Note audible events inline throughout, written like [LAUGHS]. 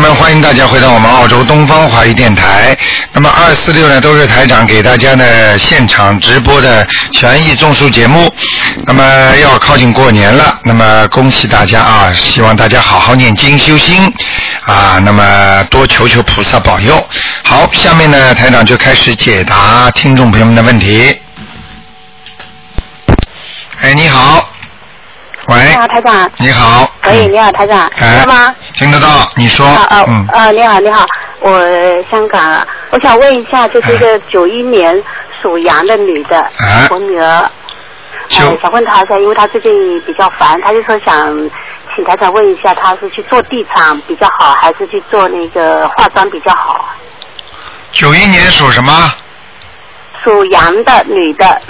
欢迎大家回到我们澳洲东方华语电台。那么二四六呢都是台长给大家的现场直播的权益种树节目。那么要靠近过年了，那么恭喜大家啊！希望大家好好念经修心啊，那么多求求菩萨保佑。好，下面呢台长就开始解答听众朋友们的问题。哎，你好，喂你，好，台长。你好，喂，嗯你好，台长，听哎到吗？听得到，你说，啊啊嗯，啊！你好，你好，我香港啊，我想问一下，就是一个九一年属羊的女的，哎我女儿，想问她一下，因为她最近比较烦，她就说想请台长问一下，她是去做地产比较好，还是去做那个化妆比较好？九一年属什么？属羊的女的，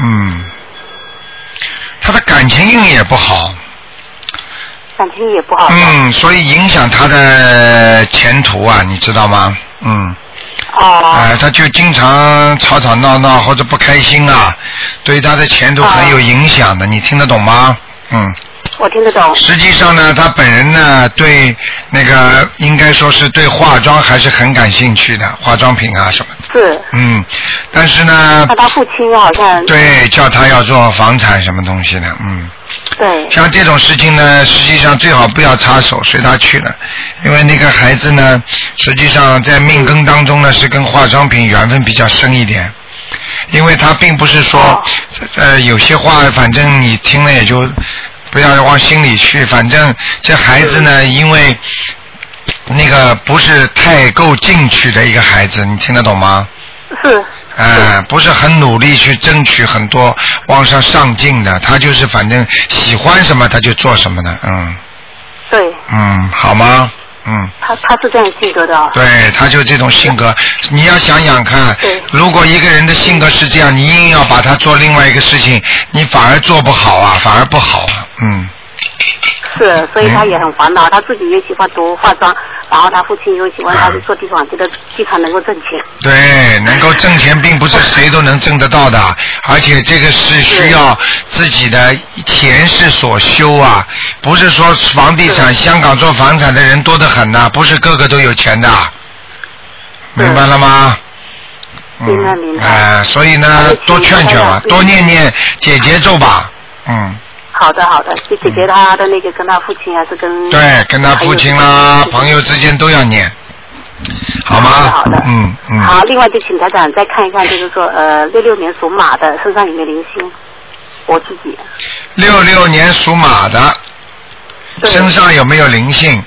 嗯，他的感情运也不好，感情也不好。嗯，所以影响他的前途啊，你知道吗？嗯，哦。哎、他就经常吵吵闹闹或者不开心啊，对他的前途很有影响的，你听得懂吗？嗯。我听得懂。实际上呢，他本人呢，对那个应该说是对化妆还是很感兴趣的，化妆品啊什么的。是。嗯，但是呢那，她父亲好像。对，叫他要做房产什么东西的，嗯。对。像这种事情呢，实际上最好不要插手，随他去了，因为那个孩子呢，实际上在命根当中呢是跟化妆品缘分比较深一点，因为他并不是说哦，呃，有些话反正你听了也就不要往心里去，反正这孩子呢，因为那个不是太够进取的一个孩子，你听得懂吗？是。啊、不是很努力去争取很多往上上进的，他就是反正喜欢什么他就做什么的，嗯对。嗯，好吗？嗯，他他是这样性格的哦。对，他就这种性格，你要想想看，如果一个人的性格是这样，你硬要把他做另外一个事情，你反而做不好啊，反而不好啊，嗯，是，所以他也很烦恼，他自己也喜欢读化妆，然后他父亲又喜欢他去做地产，觉得地产能够挣钱。对，能够挣钱并不是 [LAUGHS] 谁都能挣得到的，而且这个是需要自己的前世所修啊，不是说房地产，香港做房产的人多得很呐、不是个个都有钱的，明白了吗？嗯明白明白。哎、所以呢，多劝劝吧，多念念解结咒吧，嗯，好的好的，就解决他的那个跟他父亲还是跟对，跟他父亲啦、朋友之间都要念，好吗？好的嗯嗯。好，另外就请台长再看一看，就是说呃六六年属马的身上有没有灵性？我自己六六年属马的，身上有没有灵性？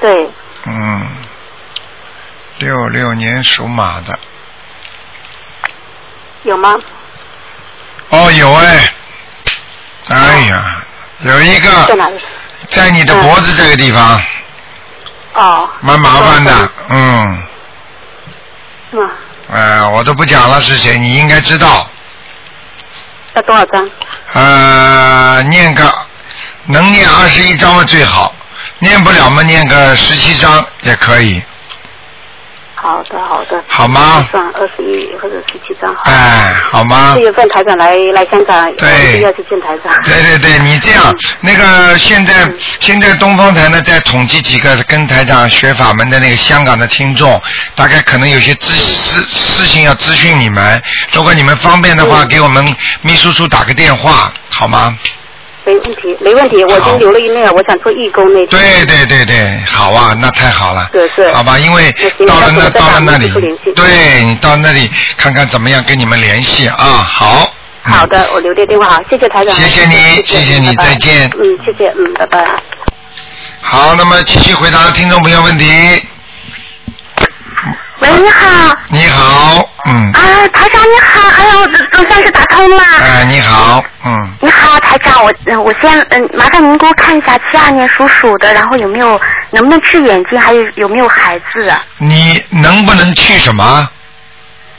对嗯，六六年属马的，有吗？哦，有哎，哎呀，有一个在哪里？在你的脖子这个地方，哦。蛮麻烦的，嗯，嗯，呃，我都不讲了是谁，你应该知道，要多少张？呃，念个能念二十一章嘛最好，念不了嘛念个十七张也可以，好的好的。好吗算二十一或者十七张好。哎，好吗四？月份台长来来香港，对要去见台长。对对对，你这样，那个现在嗯现在东方台呢在统计几个跟台长学法门的那个香港的听众，大概可能有些咨事事情要咨询你们，如果你们方便的话，嗯给我们秘书处打个电话，好吗？没问题，没问题，我已经留了一面，我想做义工那天。对对对对，好啊，那太好了。是是好吧，因为到了那到了那里对你到那里看看怎么样跟你们联系啊，好。嗯好的，我留的电话好，谢谢台长。谢谢你谢谢你再见嗯，谢谢，嗯，拜拜。好，那么继续回答听众朋友问题。喂，你好，你好，嗯，啊，台长你好，哎呦，总总算是打通了。哎，你好，嗯，你好，台长，我呃我先嗯，麻烦您给我看一下七二年属鼠的，然后有没有能不能治眼睛，还有有没有孩子啊？你能不能去什么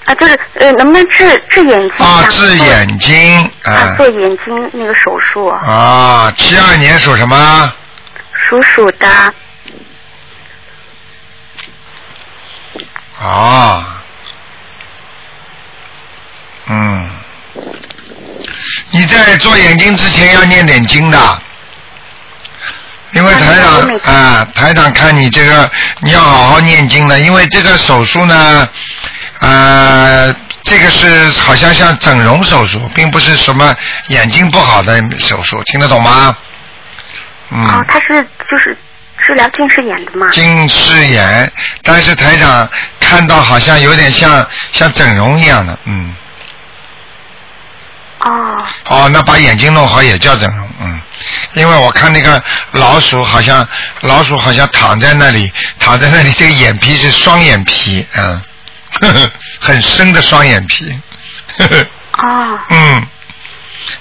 啊，就是呃，能不能治治眼睛？啊？治眼睛啊，啊做眼睛那个手术，啊，七二年属什么？属鼠的。啊，嗯，你在做眼睛之前要念点经的，因为台长啊，台长看你这个你要好好念经的，因为这个手术呢，呃，这个是好像像整容手术，并不是什么眼睛不好的手术，听得懂吗？嗯。哦，他是就是治疗近视眼的吗？近视眼，但是台长看到好像有点像像整容一样的，嗯。哦哦，那把眼睛弄好也叫整容，嗯，因为我看那个老鼠好像老鼠好像躺在那里，躺在那里，这个眼皮是双眼皮，嗯，呵 [LAUGHS] 呵很深的双眼皮，呵呵哦 [LAUGHS] 嗯，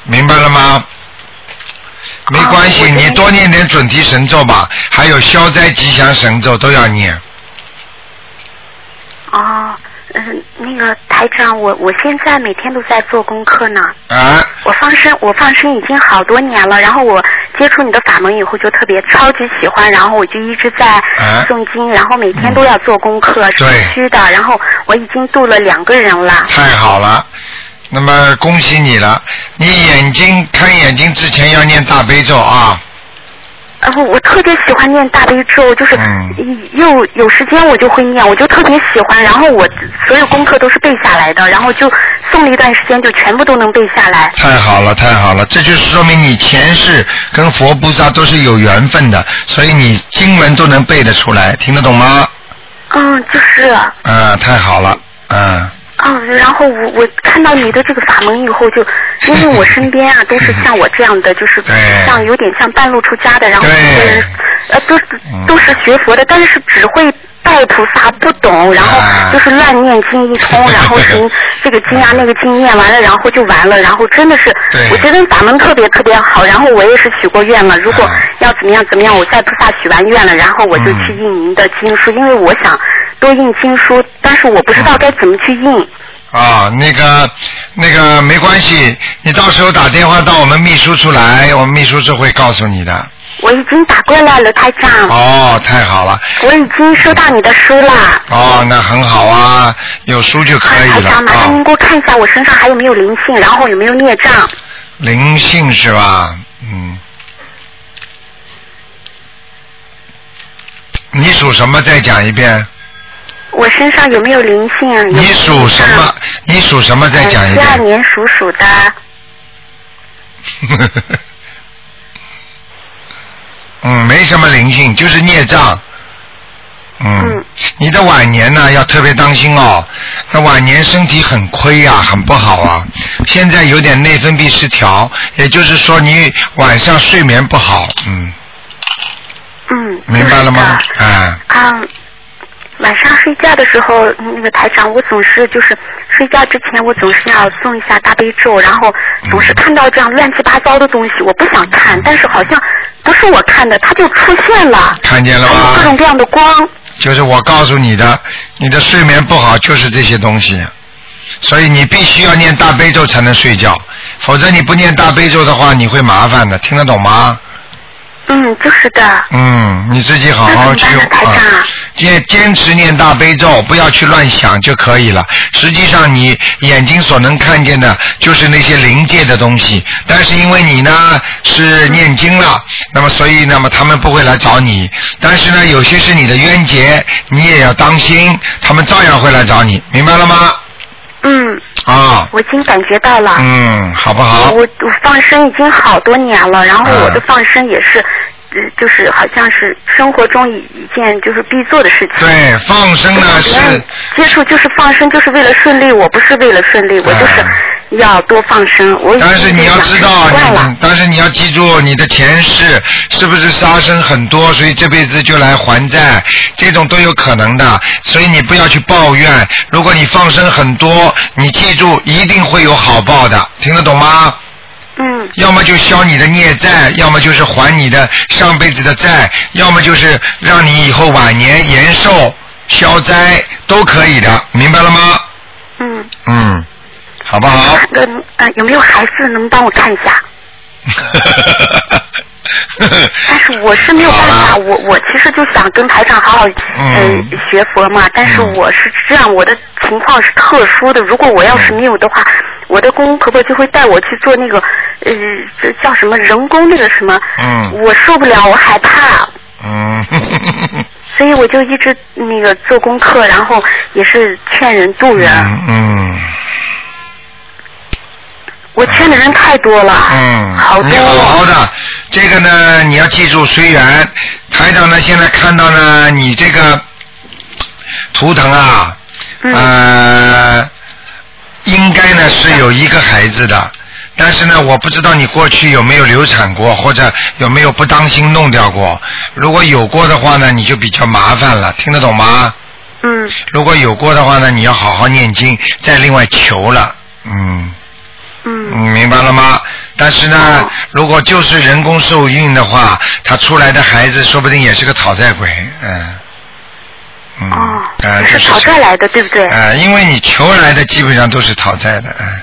明白了吗？没关系，你多念点准提神咒吧，还有消灾吉祥神咒都要念。哦，嗯，那个台长，我我现在每天都在做功课呢。啊，我放生，我放生已经好多年了。然后我接触你的法门以后，就特别超级喜欢。然后我就一直在啊诵经，然后每天都要做功课，是必须的。然后我已经度了两个人了。太好了，那么恭喜你了。你眼睛看眼睛之前要念大悲咒啊，然后我特别喜欢念大悲咒，就是嗯又有时间我就会念，我就特别喜欢。然后我所有功课都是背下来的，然后就诵了一段时间，就全部都能背下来。太好了，太好了，这就是说明你前世跟佛菩萨都是有缘分的，所以你经文都能背得出来，听得懂吗？嗯，就是。啊，太好了，嗯，嗯，然后我我看到你的这个法门以后就，因为我身边啊都是像我这样的，就是 [LAUGHS] 像有点像半路出家的，然后呃都是嗯都是学佛的，但是只会拜菩萨不懂，然后啊就是乱念经一通，[LAUGHS] 然后行 [LAUGHS] 这个经啊那个经念完了，然后就完了，然后真的是对我觉得法门特别特别好，然后我也是许过愿了，如果啊要怎么样怎么样，我在菩萨许完愿了，然后我就嗯去印您的经书，因为我想多印经书，但是我不知道该怎么去印。啊，那个那个没关系，你到时候打电话到我们秘书处来，我们秘书处会告诉你的。我已经打过来了，台长。哦，太好了，我已经收到你的书了。哦，那很好啊，有书就可以了台长，麻烦啊您。给我看一下我身上还有没有灵性，然后有没有孽障。灵性是吧？嗯。你属什么？再讲一遍。我身上有没有灵性？有有你属什么？你属什么？再讲一七二遍。年属鼠的。[LAUGHS] 嗯，没什么灵性，就是孽障。嗯嗯，你的晚年呢要特别当心哦。那晚年身体很亏呀、很不好啊。现在有点内分泌失调，也就是说你晚上睡眠不好。嗯，嗯。明白了吗就是？的啊，啊，晚上睡觉的时候，那个台长，我总是就是睡觉之前，我总是要诵一下大悲咒，然后总是看到这样乱七八糟的东西，我不想看，但是好像不是我看的，它就出现了，看见了吗各种？各样的光。就是我告诉你的，你的睡眠不好就是这些东西，所以你必须要念大悲咒才能睡觉，否则你不念大悲咒的话，你会麻烦的，听得懂吗？嗯，就是的。嗯，你自己好好去啊，坚坚持念大悲咒，不要去乱想就可以了。实际上，你眼睛所能看见的，就是那些灵界的东西。但是因为你呢是念经了，那么所以那么他们不会来找你。但是呢，有些是你的冤结，你也要当心，他们照样会来找你，明白了吗？嗯，啊，我已经感觉到了。嗯，好不好？我我放生已经好多年了，然后嗯我的放生也是，呃就是好像是生活中一一件就是必做的事情。对，放生呢是。接触就是放生，就是为了顺利。我不是为了顺利，我就是要多放生。我但是你要知道，但是你要记住，你的前世是不是杀生很多，所以这辈子就来还债，这种都有可能的。所以你不要去抱怨。如果你放生很多，你记住一定会有好报的，听得懂吗？嗯要么就消你的孽债，要么就是还你的上辈子的债，要么就是让你以后晚年延寿、消灾都可以的，明白了吗？嗯。嗯，好不好？那个呃有没有孩子能帮我看一下？[LAUGHS] [LAUGHS] 但是我是没有办法，我我其实就想跟台长好好嗯嗯。学佛嘛，但是嗯。我是这样，我的情况是特殊的，如果我要是没有的话，我的公公婆婆就会带我去做那个呃这叫什么人工那个什么，嗯。我受不了，我害怕。嗯，[LAUGHS] [LAUGHS] 所以我就一直那个做功课，然后也是劝人度人。嗯嗯我欠的人太多了，嗯，好多你好好的，这个呢，你要记住，随缘。台长呢，现在看到呢，你这个图腾啊，嗯呃，应该呢是有一个孩子的，但是呢，我不知道你过去有没有流产过，或者有没有不当心弄掉过。如果有过的话呢，你就比较麻烦了，听得懂吗？嗯如果有过的话呢，你要好好念经，再另外求了，嗯。嗯嗯，明白了吗？但是呢，哦如果就是人工受孕的话，他出来的孩子说不定也是个讨债鬼，嗯，嗯，哦，呃，就是讨债来的，对不对？呃，因为你求来的基本上都是讨债的，嗯，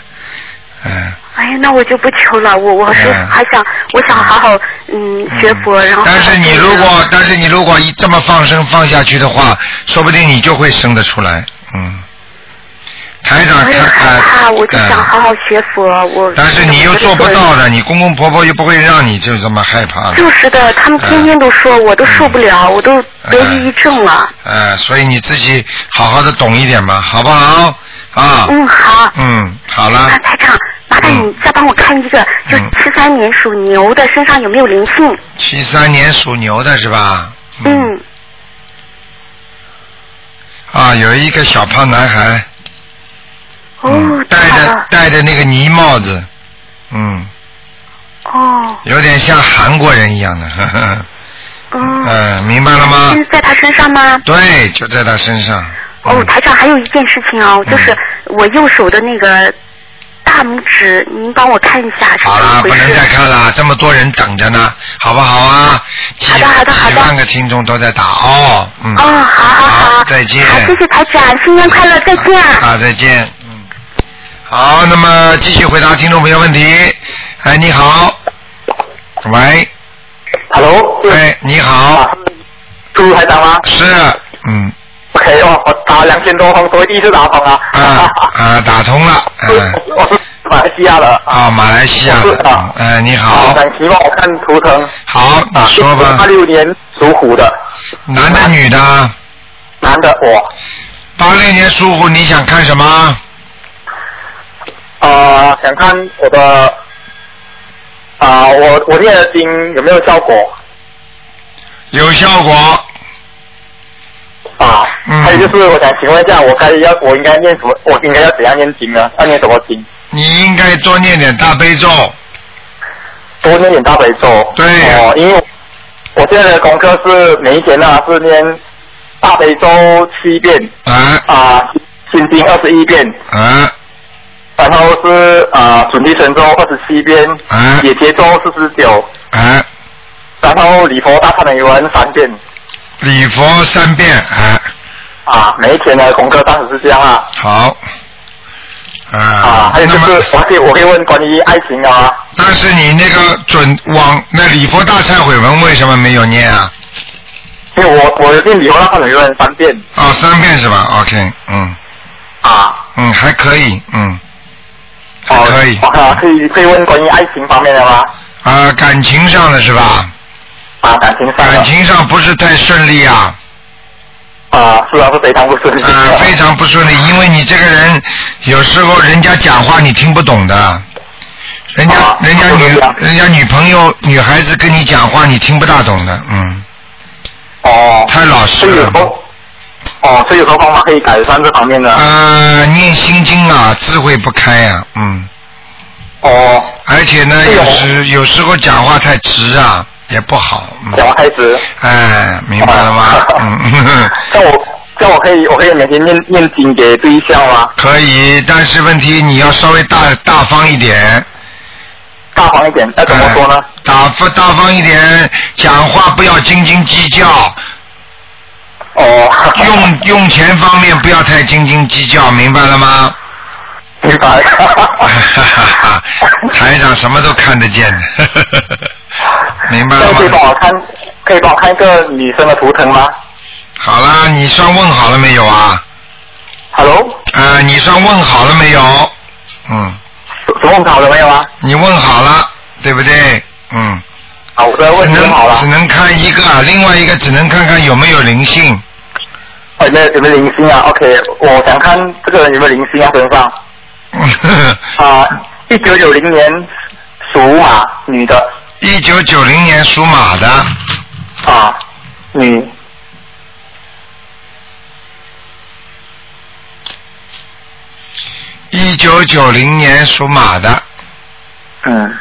嗯。哎呀，那我就不求了，我我是嗯还想，我想好好嗯学佛，然后但是你如果，但是你如果一这么放生放下去的话，说不定你就会生得出来，嗯。台长我也看害怕，呃我就想嗯好好学佛，我但是你又做不到的，你公公婆婆又不会让你就这么害怕的。就是的，他们天天都说，我都受不了，我都得抑郁症了。呃，所以你自己好好的懂一点吧，好不好？啊，嗯，好。嗯，好了那，台长，麻烦你再帮我看一个，就嗯七三年属牛的身上有没有灵性？七三年属牛的是吧？嗯，啊，有一个小胖男孩，哦嗯，戴着戴着那个泥帽子，嗯，哦，有点像韩国人一样的，呵呵，嗯，嗯，明白了吗？是在他身上吗？对，就在他身上。哦，嗯台长还有一件事情哦，嗯就是我右手的那个大拇指，您帮我看一下是好了，怎么回不能再？看了，这么多人等着呢，好不好啊？好的好的好的几万个听众都在打哦，嗯。哦，好好好，再见。好，谢谢台长，新年快乐，再见。好，再见。嗯。好，那么继续回答听众朋友问题。哎，你好。喂，Hello，哎，你好啊，，朱台长吗是，嗯，？OK 哦，我打两千多通，所以第一次打通啊。啊啊，打通了，[LAUGHS] 我是马来西亚的。啊，马来西亚是的啊，你啊好，想希望我看图腾。好，你啊，说吧八，六年属虎的男的女的？男的我，八六年属虎，你想看什么？啊，想看我的啊，我我念的经有没有效果有效果，啊？嗯还有就是我想请问一下，我该要我应该念什么？我应该要怎样念经呢？要念什么经？你应该多念点大悲咒，多念点大悲咒。对哦，因为我现在的功课是每一天呢是念大悲咒七遍啊啊，心经二十一遍，啊然后是啊准提神咒二十七遍，啊。解结咒四十九，啊！然后礼佛大忏悔文三遍。礼佛三遍，啊，啊，每一天的功课当时是这样啊。好，啊啊，还有就是我可以我可以问关于爱情啊，但是你那个准往那礼佛大忏悔文为什么没有念啊？因为我我念礼佛大忏悔文三遍。哦，三遍是吧？OK，嗯。啊，嗯，还可以，嗯，还哦可以。啊，可以可以问关于爱情方面的吗？啊，感情上的是吧？啊，感情上的感情上不是太顺利啊，啊，是啊，是非常不顺利。啊，非常不顺利，因为你这个人有时候人家讲话你听不懂的，人家、啊人家女人家女朋友女孩子跟你讲话你听不大懂的，嗯，哦，太老实了哦，所以有什么方法可以改善这方面的？呃，念心经啊，智慧不开啊，嗯，哦，而且呢，有时有时候讲话太直啊，也不好，讲嗯，话太直。哎，明白了吗？[LAUGHS] 嗯，这样我像我可以我可以每天念念经给对象吗？可以，但是问题你要稍微大大方一点。大方一点，那怎么说呢？哎大方大方一点，讲话不要斤斤计较，哦，用用钱方面不要太斤斤计较，明白了吗？明白。[LAUGHS] 台长什么都看得见的。[LAUGHS] 明白了那可以帮？我看，可以帮我看一个女生的图腾吗好了，你算问好了没有啊？？Hello，啊，你算问好了没有？嗯，问好了没有啊？你问好了，对不对？嗯，好，我的只能只。能看一个，另外一个只能看看有没有灵性。哦，有没有有没有灵性啊？OK，我想看这个人有没有灵性啊身上。[LAUGHS] 啊，一九九零年属马，女的一九九零年属马的，啊，女一九九零年属马的，嗯，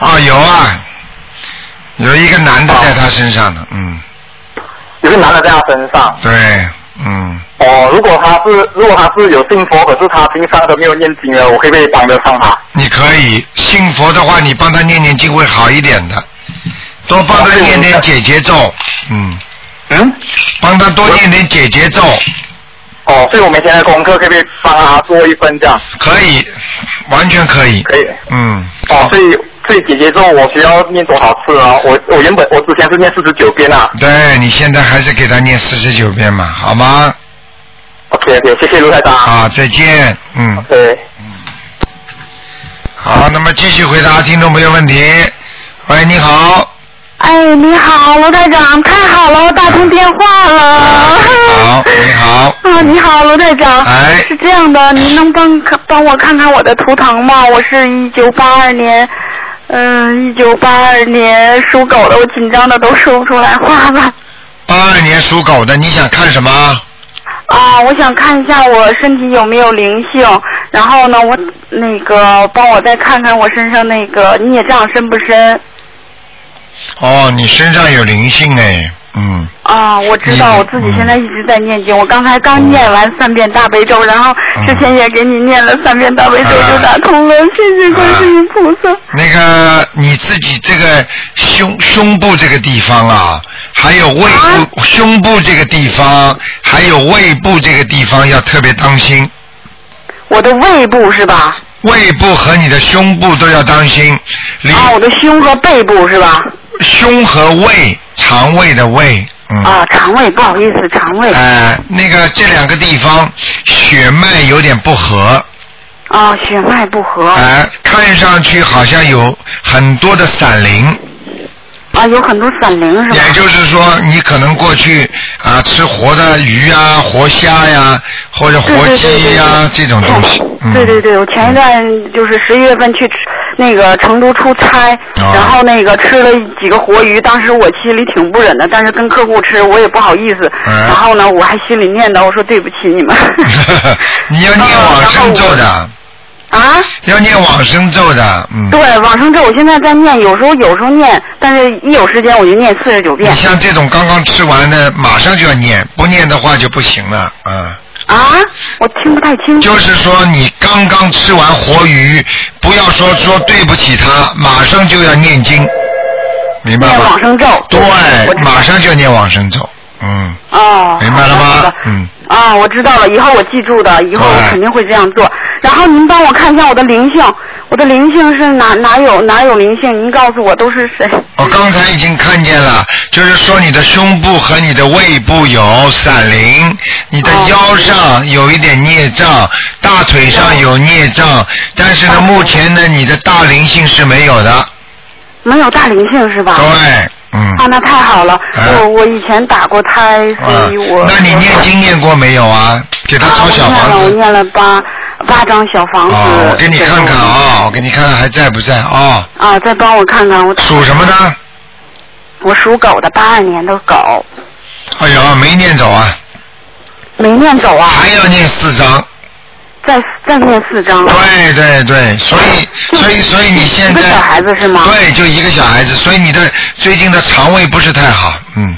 哦，有啊，有一个男的在他身上的，嗯，有个男的在他身上。对，嗯，哦，如果他是如果他是有信佛，可是他平常都没有念经的，我可不可以帮得上他？你可以信佛的话，你帮他念念经会好一点的，多帮他念点解结咒，嗯，嗯？帮他多念点解结咒，哦，所以我每天的功课可不可以帮他做一份这样？可以，完全可以，可以。嗯，哦，所以所以姐姐咒我需要念多少次啊？我我原本我之前是念四十九遍啊。对你现在还是给他念四十九遍嘛，好吗？OK OK，谢谢卢台长。啊，再见，嗯。对。好，那么继续回答听众朋友问题。喂，你好。哎，你好，罗队长，太好了，我打通电话了。好，你好。[LAUGHS] 啊，你好，罗队长。哎是这样的，您能帮看帮我看看我的图腾吗？我是一九八二年，嗯、一九八二年属狗的，我紧张的都说不出来话了。八二年属狗的，你想看什么？啊，我想看一下我身体有没有灵性，然后呢，我那个帮我再看看我身上那个孽障深不深。哦，你身上有灵性哎，嗯。啊，我知道，嗯我自己现在一直在念经。我刚才刚念完三遍大悲咒，然后之前也给你念了三遍大悲咒，嗯就打通了。谢谢观世音菩萨。那个你自己这个胸胸部这个地方啊，还有胃部、胸部这个地方，还有胃部这个地方要特别当心，我的胃部是吧？胃部和你的胸部都要当心。啊，我的胸和背部是吧？胸和胃，肠胃的胃，嗯。啊，肠胃，不好意思，肠胃。呃，那个这两个地方血脉有点不和，啊，血脉不和。呃，看上去好像有很多的散灵，啊，有很多散灵是吧？也就是说，你可能过去啊、吃活的鱼啊、活虾呀，或者活鸡呀这种东西。嗯。对对对，我前一段就是十一月份去吃那个成都出差，哦然后那个吃了几个活鱼，当时我心里挺不忍的，但是跟客户吃我也不好意思，嗯然后呢我还心里念叨，我说对不起你们。[LAUGHS] 你要念往生咒的，啊？要念往生咒的，嗯。对，往生咒我现在在念，有时候有时候念，但是一有时间我就念四十九遍你。像这种刚刚吃完的，马上就要念，不念的话就不行了，嗯。啊？我听不太清楚。就是说，你刚刚吃完活鱼，不要说说对不起他，马上就要念经，明白吗念往？生咒。对马上就要念往生咒，嗯，哦，明白了吗？嗯，啊，我知道了，以后我记住的，以后我肯定会这样做。然后您帮我看一下我的灵性，我的灵性是哪哪有哪有灵性？您告诉我都是谁？我刚才已经看见了，就是说你的胸部和你的胃部有散灵，你的哦腰上有一点孽障，大腿上有孽障，但是呢，哦目前呢，你的大灵性是没有的，没有大灵性是吧？对，嗯。啊，那太好了！哎我我以前打过胎，所以我。啊那你念经念过没有啊？给他啊，抄小我念了，我。念了八八张小房子。哦，我给你看看啊，我给你看看还在不在啊？啊，再帮我看看我。属什么的？我属狗的，八二年的狗，哎呀，没念走啊，没念走啊，还要念四张。再再念四张。对对对，所以所以所以你现在一个小孩子是吗？。对，就一个小孩子，所以你的最近的肠胃不是太好，嗯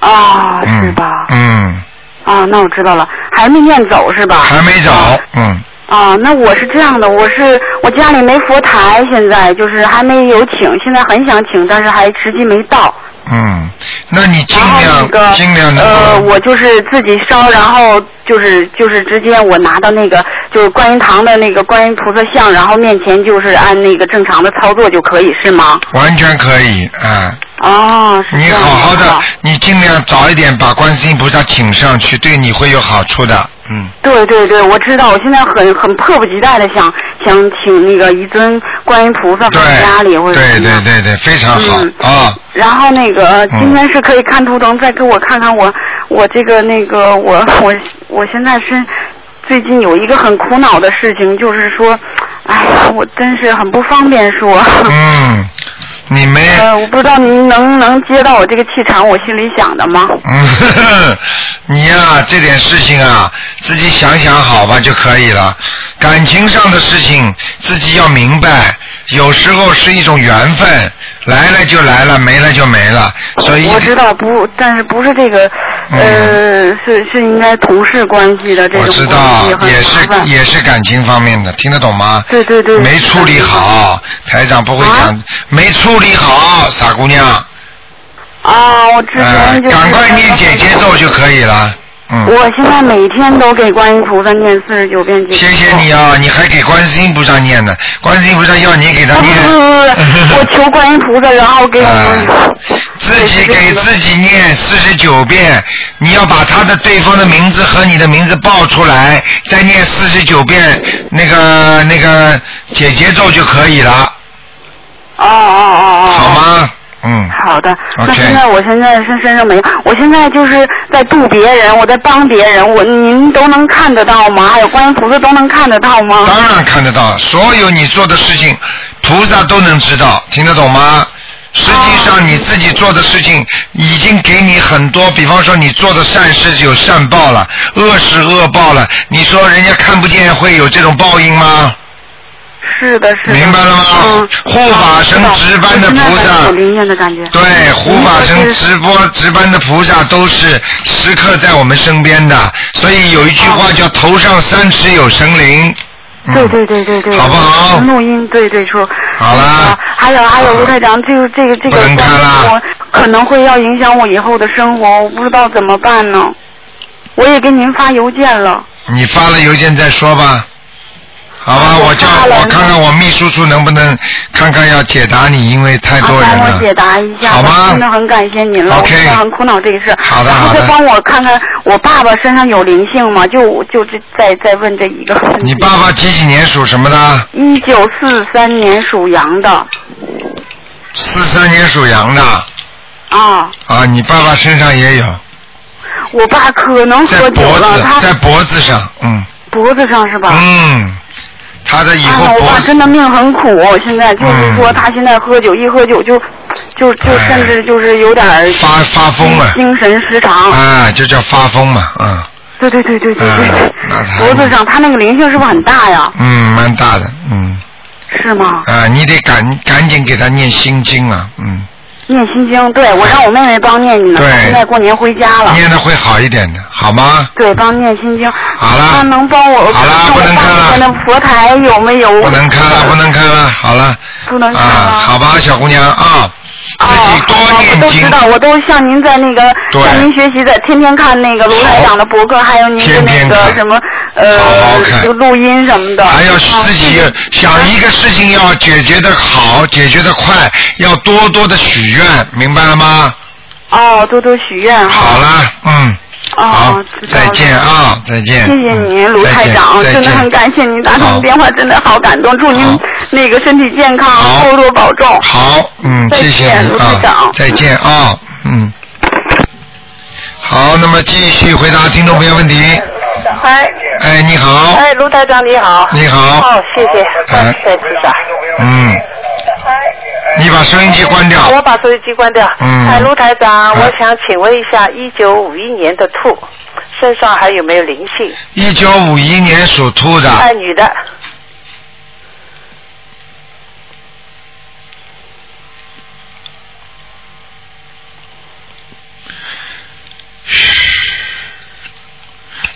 啊，是嗯吧？嗯，啊，那我知道了，还没念走是吧？还没走，嗯啊，那我是这样的，我是我家里没佛台，现在就是还没有请，现在很想请，但是还时机没到。嗯，那你尽量个尽量的呃，我就是自己烧，然后就是就是直接我拿到那个就是观音堂的那个观音菩萨像，然后面前就是按那个正常的操作就可以是吗？完全可以嗯。哦，你好好的，你尽量早一点把观世音菩萨请上去，对你会有好处的。嗯，对对对，我知道，我现在很很迫不及待的想想请那个一尊观音菩萨放在家里或者对对对对，非常好嗯啊。然后那个嗯今天是可以看图腾，再给我看看我我这个那个我我我现在是最近有一个很苦恼的事情，就是说，哎呀，我真是很不方便说。嗯，你没呃，我不知道您能能接到我这个气场，我心里想的吗？嗯，呵呵你呀、这点事情啊，自己想想好吧就可以了。感情上的事情自己要明白，有时候是一种缘分，来了就来了，没了就没了。所以我知道不，但是不是这个，呃，是是应该同事关系的这种关知道也是。也是感情方面的，听得懂吗？对对对。没处理好，台长不会讲，啊没处理好，傻姑娘，啊，我之呃前就是。赶快念姐姐咒就可以了。嗯。我现在每天都给观音菩萨念四十九遍解谢谢你啊！你还给观世音菩萨念呢，观世音菩萨要你给他念。不不不，我求观音菩萨，然后给我自己给自己念四十九遍，你要把他的对方的名字和你的名字报出来，再念四十九遍那个那个解结咒就可以了，哦哦哦哦。好？吗？嗯，好的。那现在我现在身身上没有，我现在就是在度别人，我在帮别人，我您都能看得到吗？还有观音菩萨都能看得到吗？当然看得到，所有你做的事情，菩萨都能知道，听得懂吗？实际上你自己做的事情已经给你很多，比方说你做的善事有善报了，恶事恶报了，你说人家看不见会有这种报应吗？是的，是的。明白了吗嗯。护法神值班的菩萨有灵验的感觉。对，护法神嗯直播值班的菩萨都是时刻在我们身边的，所以有一句话叫“头上三尺有神灵”。嗯对对对对对，好不好录音对对说。好啦啊还有还有，卢台长，这个这个这个不能看啦我可能会要影响我以后的生活，我不知道怎么办呢。我也给您发邮件了。你发了邮件再说吧，好吧？啊我我叫我看看我秘书处能不能看看要解答你，因为太多人啊、帮我解了。答一下，好吗真的很感谢您了我现在很苦恼这个事。好的好的再帮我看看我爸爸身上有灵性吗？就就这再再问这一个问题。你爸爸几几年属什么的？一九四三年属羊的四三年属羊的啊，啊，你爸爸身上也有，我爸可能在喝酒了，脖子，他在脖子上，嗯脖子上是吧？嗯，他的以哎呀，我后脖子爸真的命很苦，现在就是说嗯。他现在喝酒，一喝酒就就就哎。甚至就是有点儿发发疯了，精神失常。啊，就叫发疯嘛，嗯对对对对对哎对。脖子上他那个灵性是不是很大呀？嗯，蛮大的，嗯。是吗？啊，你得赶赶紧给他念心经啊，嗯，念心经，对我让我妹妹帮念呢，对她现在过年回家了。念的会好一点的，好吗？对，帮念心经。好了她能帮我好了看不能看了我爸爸的佛台有没有？不能看了，不能看了，好了，不能看啊，了。好吧，小姑娘啊，自哦，己多念经都知，道，我都向您在那个向您学习的，天天看那个卢台长的博客，还有您的那个什么呃就录音什么的。还要自己想一个事情要解决的好，解决的快，要多多的许愿，明白了吗？哦，多多许愿哈。好了，嗯，好哦，再见啊，再见。谢谢您，卢台长，真的很感谢您打通电话，真的好感动，祝您那个身体健康，多多保重。好，嗯，谢谢卢台长，再见啊，嗯。好，那么继续回答听众朋友问题。哎哎，你好，哎，卢台长你好。你好哦，谢谢，哎感谢菩萨。嗯，你把收音机关掉。我把收音机关掉。嗯哎，卢台长，哎我想请问一下，一九五一年的兔身上还有没有灵性？一九五一年属兔的，哎，女的。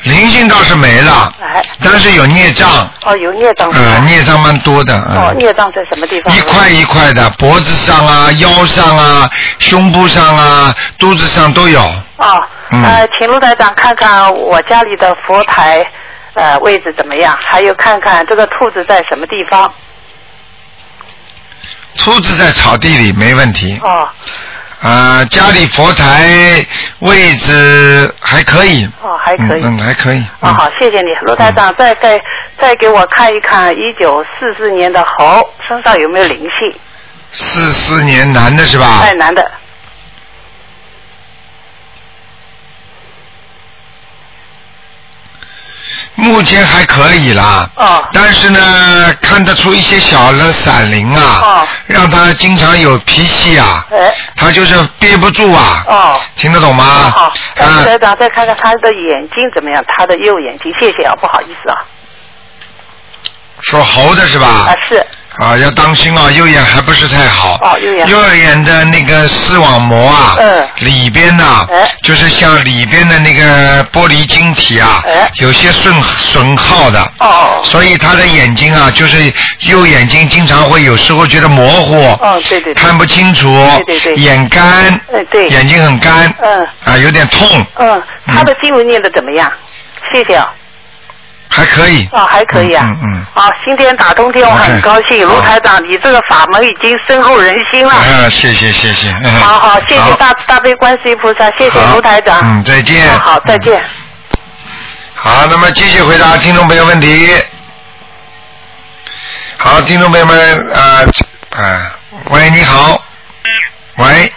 灵性倒是没了，哎，但是有孽障，哦，有孽障啊，孽障蛮多的，哦，嗯，孽障在什么地方？一块一块的，脖子上啊、腰上啊、胸部上啊、肚子上都有。哦，嗯呃，请陆台长看看我家里的佛台，呃，位置怎么样？还有看看这个兔子在什么地方？兔子在草地里没问题，哦，啊，家里佛台位置还可以，哦，还可以。嗯，嗯还可以。哦，好，谢谢你，罗台长，再给再给我看一看一九四四年的猴身上有没有灵性？四四年男的是吧？哎，男的，目前还可以啦。哦但是呢，看得出一些小的闪灵啊，哦让他经常有脾气啊，哎，他就是憋不住啊，哦。听得懂吗？好，呃，啊卢台长再看看他的眼睛怎么样？他的右眼睛，谢谢啊，不好意思啊，说猴的是吧？啊是，啊，要当心啊，右眼还不是太好。哦右眼。右眼的那个视网膜啊，嗯。里边呐、哎。就是像里边的那个玻璃晶体啊，哎。有些损损耗的。哦。所以他的眼睛啊，就是右眼睛经常会有时候觉得模糊，哦，对对对，看不清楚，对对对。眼干，哎对。眼睛很干，嗯。啊，有点痛，嗯，他的经文念的怎么样？谢谢啊。还可以。啊，还可以啊。嗯嗯好，今天打通电话很高兴，卢台长，你这个法门已经深入人心了。啊，谢谢谢谢。嗯好好，谢谢大大悲观世音菩萨，谢谢卢台长。嗯，再见。好好，再见。好，那么继续回答听众朋友问题。好，听众朋友们，啊、啊、喂，你好，喂，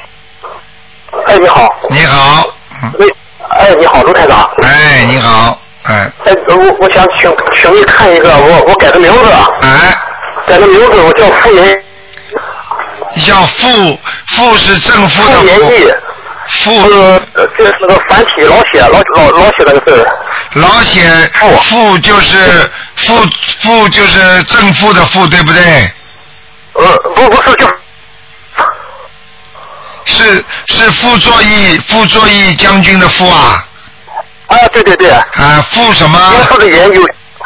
哎，你好，你好，嗯喂，哎，你好，卢台长。哎，你好，哎，哎，我我想请请你看一个，我我改个名字，哎，改个名字我叫傅延叫傅，傅是正傅的傅傅，呃，这是那个繁体老写老老老写那个字，老写傅傅就是傅傅就是正傅的傅，对不对？呃，不不是就？是是傅作义，傅作义将军的傅啊，啊，对对对，啊，傅什么？严肃的严有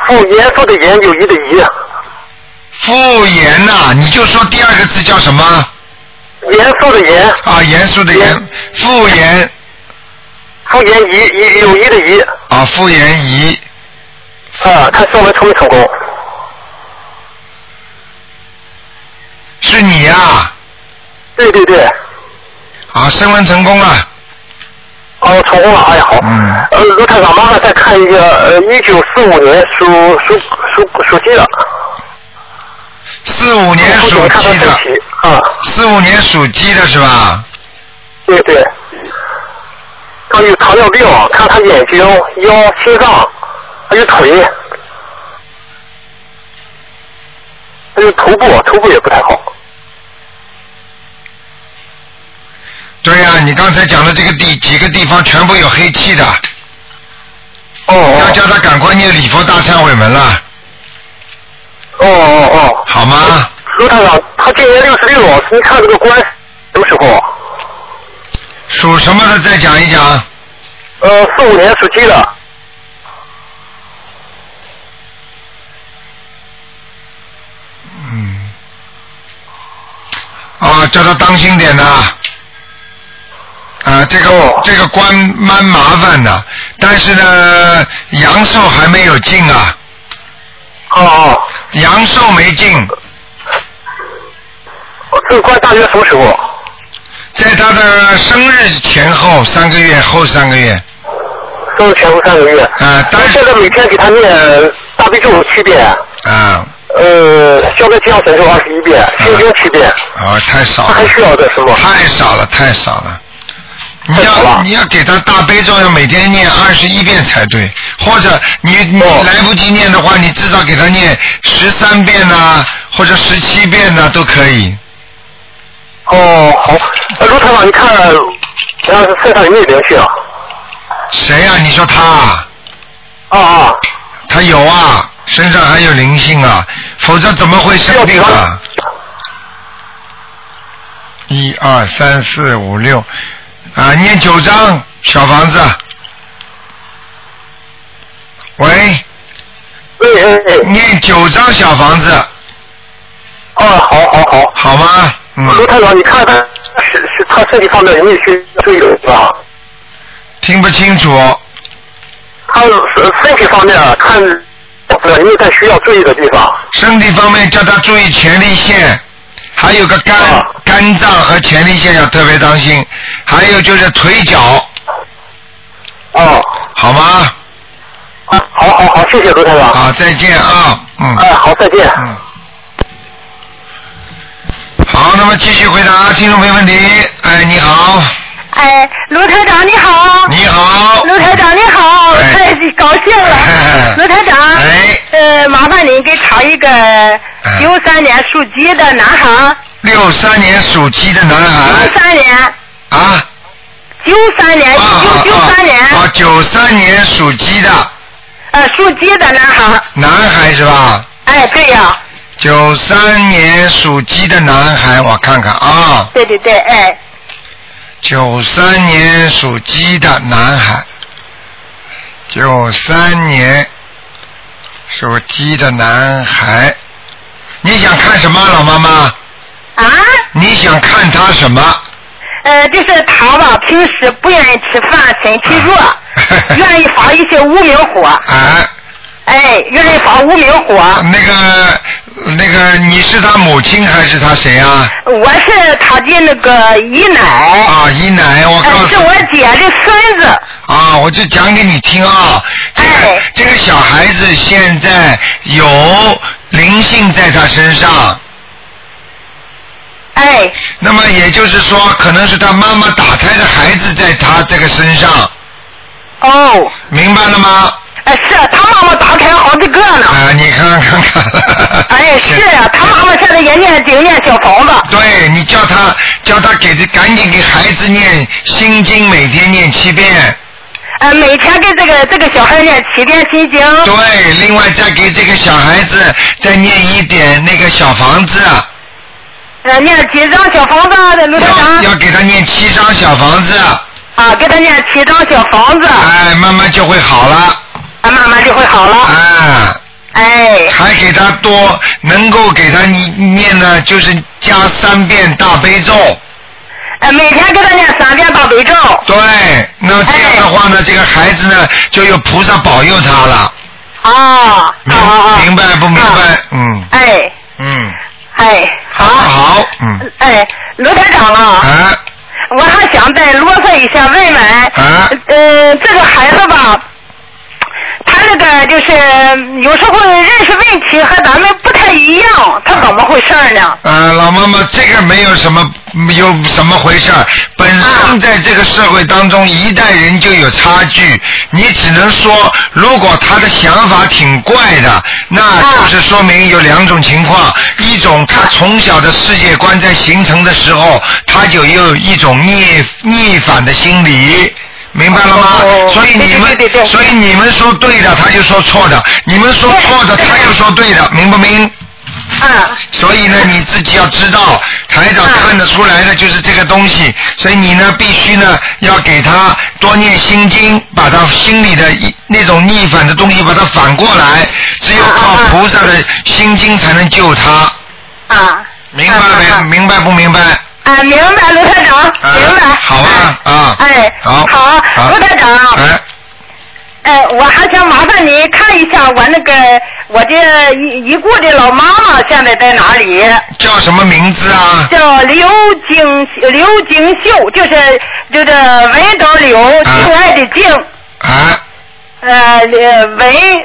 傅严肃的严有谊的谊，傅严呐、你就说第二个字叫什么？严肃的严，啊，严肃的严严，傅严傅延谊谊友谊的谊，啊，傅严仪，啊，看升文成没成功？是你呀、对对对，啊，升温成功了。哦，成功了，哎呀好。嗯呃，卢台长，麻烦再看一个，呃，一九四五年属属属属鸡的，四五年属鸡的，啊，四五年属鸡的是吧？对对。他有糖尿病，看他眼睛、腰、心脏，还有腿，还有头部，头部也不太好。对呀、你刚才讲的这个地几个地方全部有黑气的，哦哦要叫他赶快念礼佛大忏悔文了，哦哦哦。好吗？卢台长，他今年六十六，你看这个官什么时候？属什么的再讲一讲。呃，四五年属鸡的。嗯。啊，叫他当心点呐。啊，这个、哦这个关蛮麻烦的，但是呢，阳寿还没有尽啊，哦哦。阳寿没尽，这个关大约什么时候？在他的生日前后三个月，后三个月，生日前后三个月。啊但是现在每天给他念大悲咒七遍，啊，呃，消灾吉祥神咒二十一遍，心经七遍。啊，太少了他还，需要的是吗？太少了，太少了。[LAUGHS] 你要你要给他大悲咒，要每天念二十一遍才对，或者你你哦来不及念的话，你至少给他念十三遍呐、或者十七遍呐、都可以。哦，好。呃，卢台长，你看，呃，身上有没有灵性啊？谁呀、你说他啊？啊啊。他有啊，身上还有灵性啊，否则怎么会生病啊？一二三四五六，啊，念九章小房子，喂，念九张小房子，哦，好好好。好吗？嗯，卢太长，你看看是是他身体方面有没有需要注意的地方？听不清楚。他是身体方面啊，看有没有在需要注意的地方？身体方面叫他注意前列腺，还有个肝、啊肝脏和前列腺要特别当心，还有就是腿脚，哦，好吗？啊，好好好，谢谢卢台长。好，再见啊，嗯。哎，好，再见。嗯。好，那么继续回答听众朋友问题。哎，你好，哎，卢台长你好。你好。卢台长你好，哎。太高兴了。卢台长，哎。呃，麻烦您给查一个九三年属鸡的男孩，六三年属鸡的男孩。九三年，啊。九三年，九九三年，啊，九三年属鸡的。呃，属鸡的男孩，男孩是吧？哎，对呀，九三年属鸡的男孩，我看看啊，对对对，哎，九三年属鸡的男孩，九三年属鸡的男孩，你想看什么，老妈妈？啊，你想看他什么？呃，就是他吧，平时不愿意吃饭，身体弱，[LAUGHS] 愿意发一些无名火，啊，哎，愿意发无名火。那个那个，你是他母亲还是他谁啊？我是他的那个姨奶，啊，姨奶，我告哎，诉你。是我姐的孙子。啊，我就讲给你听啊，这个、哎这个小孩子现在有灵性在他身上，哎，那么也就是说，可能是他妈妈打胎的孩子在他这个身上，哦，明白了吗？哎，是他妈妈打开好几个呢。啊，你看看看。哎，[LAUGHS] 是啊，他妈妈现在也念经念小房子。对你叫他叫他给这赶紧给孩子念心经，每天念七遍。呃，每天给这个这个小孩念七遍心经。对，另外再给这个小孩子再念一点那个小房子，呃，念几张小房子，卢台要长。要给他念七张小房子，啊，给他念七张小房子，哎，慢慢就会好了，啊，慢慢就会好了。啊，哎，还给他多能够给他念念呢，就是加三遍大悲咒，呃，每天给他念三遍大悲咒。对，那这样的话呢，这个孩子呢就有菩萨保佑他了，啊，明白不明白？啊？嗯。哎。嗯，哎，好。好，嗯，哎，罗台长啊，哎我还想再啰嗦一下，问问，啊。呃，这个孩子吧，他这个就是有时候认识问题和咱们不太一样，他怎么回事呢？呃，老妈妈，这个没有什么，有什么回事儿？本身在这个社会当中，一代人就有差距。你只能说，如果他的想法挺怪的，那就是说明有两种情况：一种他从小的世界观在形成的时候，他就有一种逆逆反的心理。明白了吗？哦所以你们所以你们说对的，他就说错的；你们说错的，他又说对的，明不明？嗯，所以呢，你自己要知道，台长看得出来的就是这个东西，所以你呢必须呢要给他多念心经，把他心里的一那种逆反的东西把它反过来，只有靠菩萨的心经才能救他，啊，明白没？啊啊。明白不明白？啊，明白，卢台长，明白。好啊啊哎，好好，卢台长，哎，哎，我还想麻烦你看一下我那个我的已已故的老妈妈现在在哪里？叫什么名字啊？叫刘景刘景秀，就是就是文斗刘，敬爱的敬，啊呃，文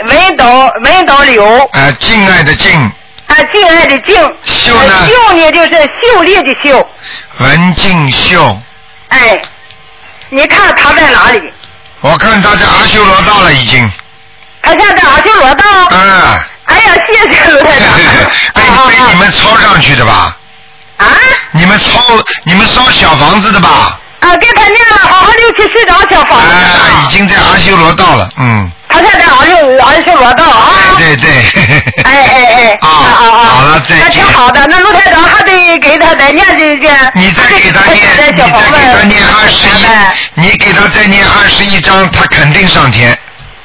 文斗文斗刘，啊，敬爱的敬，啊，敬爱的敬，秀呢呃秀呢就是秀丽的秀，文静秀，哎，你看他在哪里？我看他在阿修罗道了已经，他现在阿修罗道。啊。哎呀，谢谢卢台长。[LAUGHS] 被啊被你们抄上去的吧？啊你们抄你们烧小房子的吧？啊，给他念了好好六七十张小房子哎。啊，已经在阿修罗道了，嗯，他现在阿修阿修罗道啊。对对。哎哎哎。啊啊啊！好了再见那挺好的，那陆台长还得给他再念这件。你再给他念，你再给他念二十一，你给他再念二十一章，他肯定上天。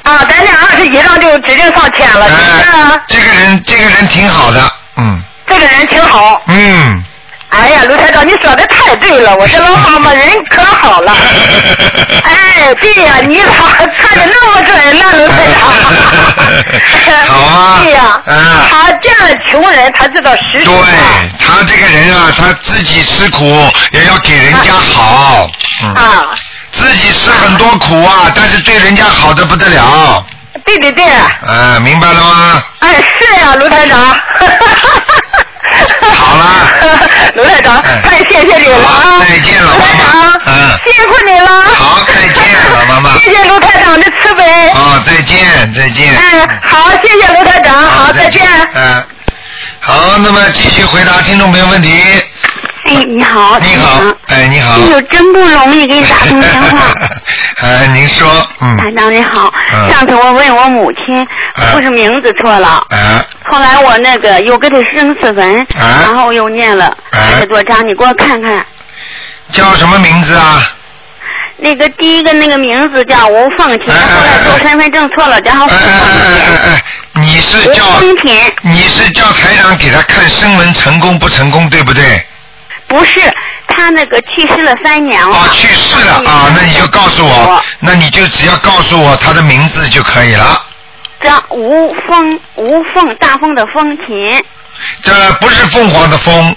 啊，咱俩二十一张就指定上天了，是不是啊？哎，这个人这个人挺好的，嗯这个人挺好。嗯。哎呀，卢台长，你说的太对了，我这老妈妈人可好了。[LAUGHS] 哎，对呀、你咋看的那么准呢，卢台长？[LAUGHS] [LAUGHS] 好啊对呀、嗯他这样的穷人，他知道识对他这个人啊，他自己吃苦也要给人家好，嗯，啊。自己吃很多苦啊，但是对人家好的不得了，对对对，啊，明白了吗？哎，是呀、卢台长。好了，[LAUGHS] 卢台长，哎太谢谢你了啊！再见了卢台妈妈长，嗯辛苦你了。好再见老妈妈谢谢卢台长的慈悲。啊，再见，再见。嗯，好，谢谢卢台长，好，再见。嗯，好，那么继续回答听众朋友问题。哎，你好，你好，哎，你好。哎呦，真不容易给你打通电话。[LAUGHS] 哎，您说，嗯，台长你好，嗯上次我问我母亲，嗯不是名字错了，哎，后来我那个又给她生死文，啊然后又念了啊二十多章，你给我看看。叫什么名字啊？那个第一个那个名字叫吴凤琴，后来做身份证错了，然后哎哎哎哎琴。哎，你是叫你是叫台长给他看声纹成功不成功，对不对？不是，他那个去世了三年了。啊，去世了啊，那你就告诉我，那你就只要告诉我他的名字就可以了。张吴凤吴凤大风的风琴，这不是凤凰的凤，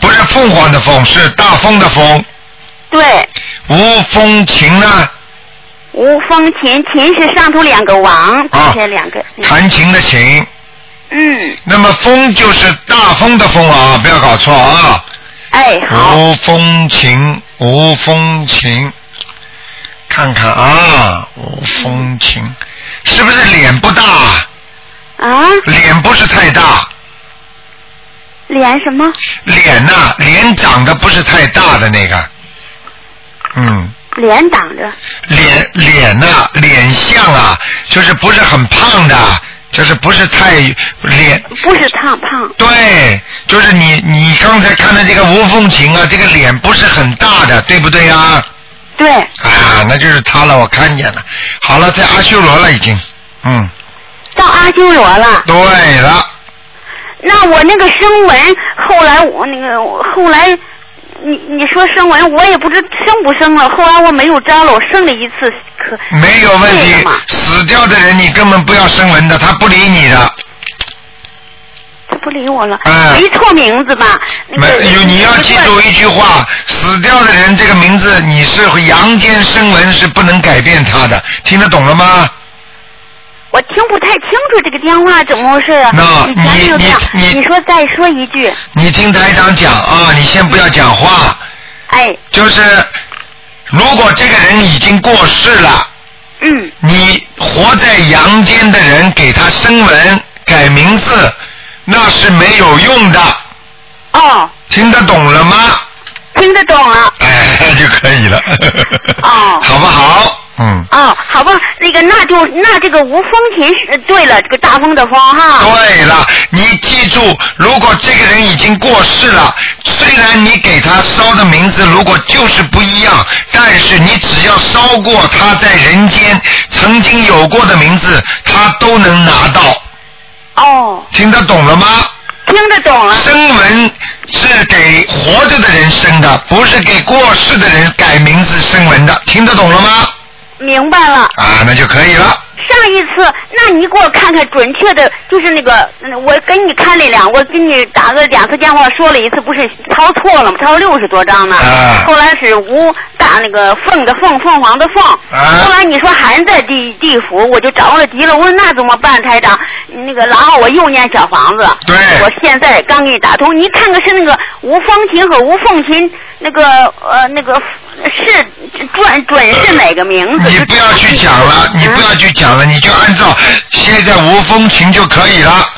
不是凤凰的凤，是大风的风。对，吴风琴呢？吴风琴琴是上头两个王，啊底下两个。弹琴的琴。嗯，那么风就是大风的风啊，不要搞错啊。哎，好，吴风情，吴风情，看看啊，吴风情，是不是脸不大？啊，脸不是太大，脸什么？脸呐、脸长得不是太大的那个，嗯，脸挡着。脸脸呐、脸相啊，就是不是很胖的，就是不是太脸，不是胖胖，对，就是你你刚才看的这个吴凤琴啊，这个脸不是很大的，对不对呀？对，啊，那就是他了，我看见了。好了，在阿修罗了已经，嗯，到阿修罗了。对了，那我那个声纹，后来我那个后来，你你说生纹，我也不知生不生了。后来我没有招了，我生了一次，可没有问题。死掉的人你根本不要生文的，他不理你的。他不理我了，哎没错名字吧？那个没有，你要记住一句话：死掉的人这个名字你是阳间生文是不能改变他的，听得懂了吗？我听不太清楚这个电话怎么回事啊？那你。你你你说再说一句，你听台长讲啊，你先不要讲话，哎，就是如果这个人已经过世了。嗯，你活在阳间的人给他声文改名字，那是没有用的。哦，听得懂了吗？可以了。哦 [LAUGHS] 好不好？嗯。哦，好吧，那个那就那这个无风琴是对了，这个大风的风哈。对了，你记住，如果这个人已经过世了，虽然你给他烧的名字如果就是不一样，但是你只要烧过他在人间曾经有过的名字，他都能拿到。哦，听得懂了吗？听得懂了。声纹是给活着的人生的，不是给过世的人改名字声纹的，听得懂了吗？明白了。啊，那就可以了。上一次，那你给我看看准确的，就是那个，嗯我给你看了两，我给你打个两次电话，说了一次，不是抄错了吗？抄六十多张呢。啊后来是吴大那个凤的凤，凤凰的凤。啊后来你说还在地地府，我就着了急了，我说那怎么办，台长？那个，然后我又念小房子。对我现在刚给你打通，你看看是那个吴风琴和吴凤琴，那个呃那个是准准是哪个名字？你不要去讲了，你不要去讲了，你就按照现在无风情就可以了。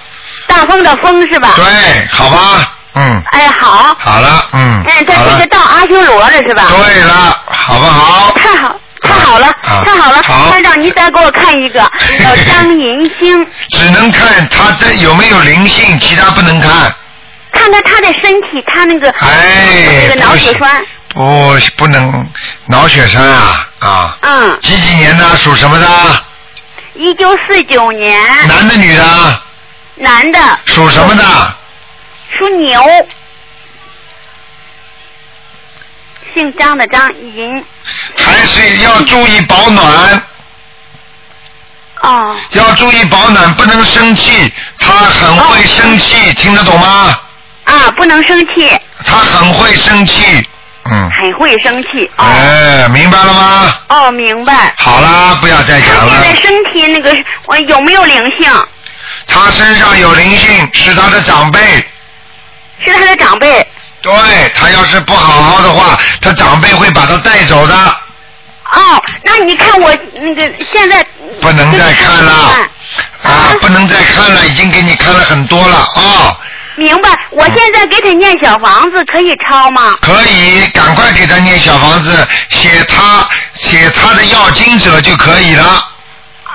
大风的风是吧？对，好吧，嗯，哎，好。好了，嗯，哎，这好了这个，到阿修罗了是吧？对了，好不好？太好，太好了，啊太好了！好班长，你再给我看一个，[LAUGHS] 叫张银星，只能看他这有没有灵性，其他不能看。看看他的身体，他那个哎，那个脑血栓，不不能脑血栓啊啊！嗯，几几年的？属什么的？一九四九年，男的女的？男的，属什么的？属牛，姓张的张，银。还是要注意保暖。哦。要注意保暖，不能生气。他很会生气，听得懂吗？啊，不能生气。他很会生气，嗯。很会生气。哦。哎，明白了吗？哦，明白。好啦，不要再讲了。他现在身体那个，我有没有灵性？他身上有灵性，是他的长辈。是他的长辈。对他要是不好好的话，他长辈会把他带走的。哦，那你看我那个现在。不能再看了。啊，不能再看了，已经给你看了很多了啊。明白，我现在给他念小房子可以抄吗？可以，赶快给他念小房子，写他写他的要经者就可以了。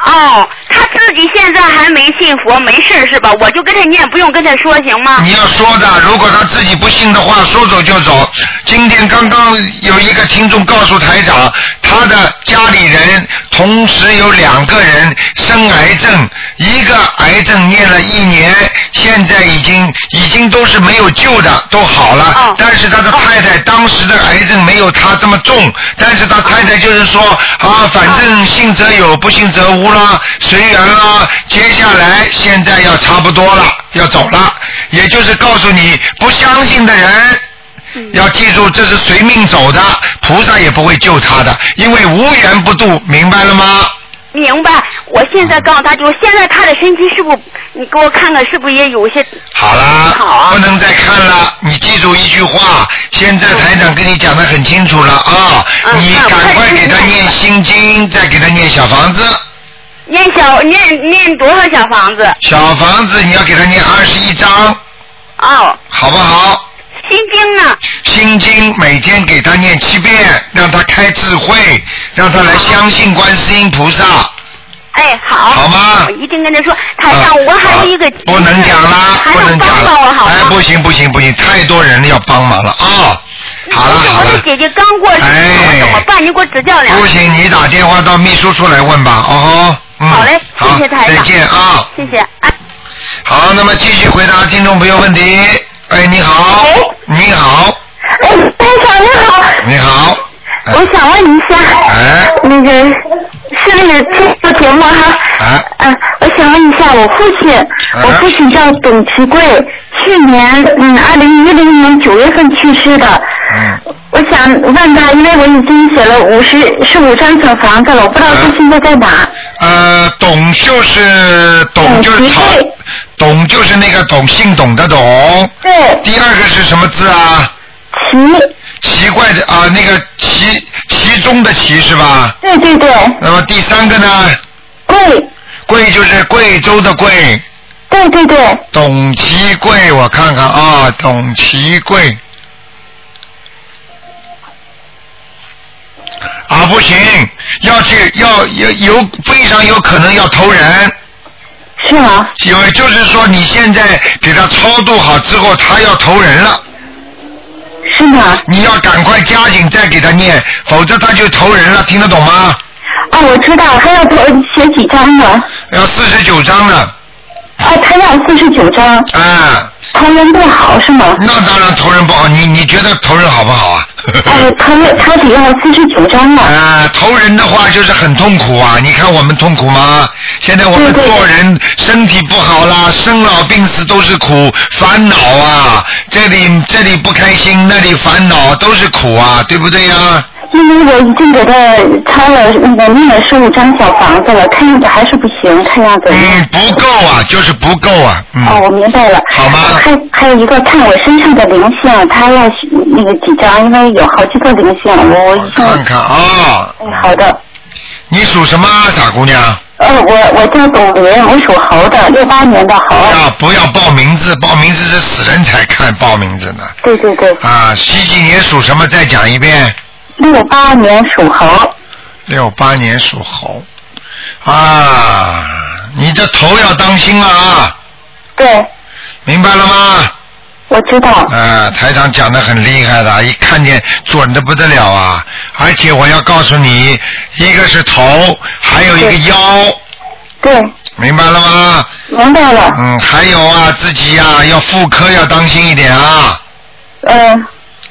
哦，他自己现在还没信佛，没事是吧？我就跟他念，不用跟他说，行吗？你要说的，如果他自己不信的话，说走就走。今天刚刚有一个听众告诉台长，他的家里人同时有两个人生癌症，一个癌症念了一年，现在已经已经都是没有救的，都好了。但是他的太太当时的癌症没有他这么重，但是他太太就是说啊，反正信则有，不信则无。啦，随缘啊。接下来现在要差不多了，要走了，也就是告诉你不相信的人，要记住这是随命走的，菩萨也不会救他的，因为无缘不渡，明白了吗？明白。我现在告诉他，就现在他的身体是不是？你给我看看，是不是也有些？好啦，不能再看了。你记住一句话，现在台长跟你讲的很清楚了啊，你赶快给他念心经，再给他念小房子。念小念念多少小房子？小房子你要给他念二十一章。哦。好不好？心经呢？心经每天给他念七遍，让他开智慧，让他来相信观世音菩萨。哎，好。好吗？我一定跟他说，台上我还有一个。不能讲啦，不能讲了。哎，不行不行不行，太多人要帮忙了啊！好了好了。我的姐姐刚过世，我怎么办？你给我指教两。不行，你打电话到秘书处来问吧，哦。好嘞，谢谢台长。再见啊！谢谢。好，那么继续回答听众朋友问题。哎，你好。喂。你好。哎，班长你好。你好。我想问一下。哎。那个是那个做节目哈。哎。嗯，我想问一下，我父亲，我父亲叫董其贵，去年嗯，二零一零年九月份去世的。嗯。我想问他，因为我已经写了五十是五张小房子了，我不知道他现在在哪。呃，董就是董就是曹，董就是那个董，姓董的董。对。第二个是什么字啊？奇。奇怪的啊，那个奇其中的奇是吧？对对对。那么第三个呢？贵。贵就是贵州的贵。对对对。董其贵，我看看啊，董其贵。啊，不行，要去要有有非常有可能要投人。是吗？因为就是说你现在给他超度好之后，他要投人了。是吗？你要赶快加紧再给他念，否则他就投人了，听得懂吗？啊，我知道，还要投写几张呢？要四十九张呢。哦，他要四十九张。啊。投人不好是吗？那当然投人不好，你你觉得投人好不好啊？哎，投人他只要四十九张嘛。啊，投人的话就是很痛苦啊！你看我们痛苦吗？现在我们做人身体不好啦，生老病死都是苦，烦恼啊！这里这里不开心，那里烦恼，都是苦啊，对不对呀？因为我已经给他抄了那个念了十五张小房子了，看样子还是不行，看样子。嗯，不够啊，就是不够啊。哦，我明白了。好吗？还还有一个看我身上的灵性，他要那个几张，因为有好几个灵性，我我看看啊。哎，好的。你属什么，傻姑娘？呃，我我叫董林，我属猴的，六八年的猴。啊，不要报名字，报名字是死人才看报名字呢。对对对。啊，几几年属什么？再讲一遍。六八年属猴。六八年属猴，啊，你这头要当心啊！对。明白了吗？我知道。啊，台长讲的很厉害的，一看见准的不得了啊！而且我要告诉你，一个是头，还有一个腰。对，明白了吗？明白了。嗯，还有啊，自己呀、要妇科要当心一点啊，嗯，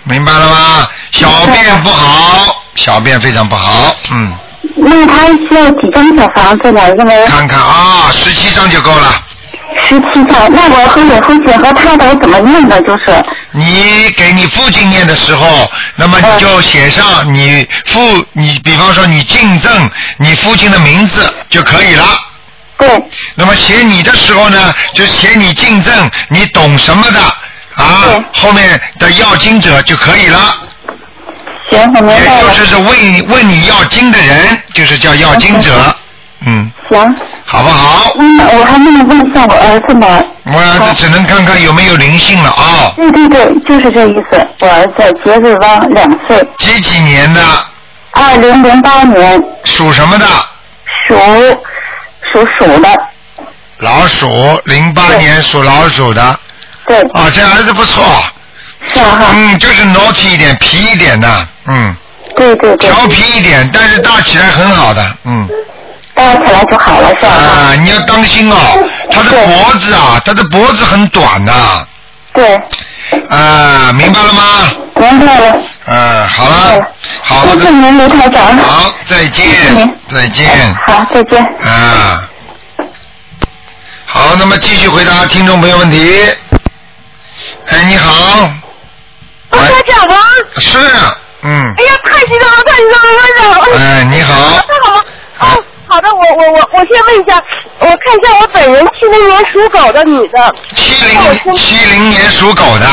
明白了吗？小便不好，小便非常不好，嗯，那他需要几张小房子来着呢看看啊，十七张就够了。十七张，那我和我父亲和他的我怎么念的？就是你给你父亲念的时候，那么你就写上你父，你比方说你敬赠你父亲的名字就可以了。对。那么写你的时候呢，就写你敬赠你懂什么的啊，后面的要经者就可以了。行，我明白了。也就是问问你要经的人，就是叫要经者。嗯，行。好不好？嗯，我还能问一下我儿子吗？我儿子只能看看有没有灵性了啊。对对对，就是这意思。我儿子杰瑞汪，两岁，几几年的？二零零八年属什么的？属属鼠的。老鼠，零八年属老鼠的。对。啊，这儿子不错。是啊哈。嗯，就是 naughty 一点，皮一点的，嗯。对对对。调皮一点，但是大起来很好的，嗯。大起来就好了，是吧？啊，你要当心哦，他的脖子啊，他的脖子很短呐。对。啊，明白了吗？明白了。嗯，好了，好的。谢谢您，卢台长。好，再见，再见。好，再见。啊。好，那么继续回答听众朋友问题。哎，你好。我台长吗？是，嗯。哎呀，太激动了，太激动了，班长！哎，你好。太好了。哦，好的，我我我我先问一下，我看一下我本人七零年属狗的女的。七零七零年属狗的。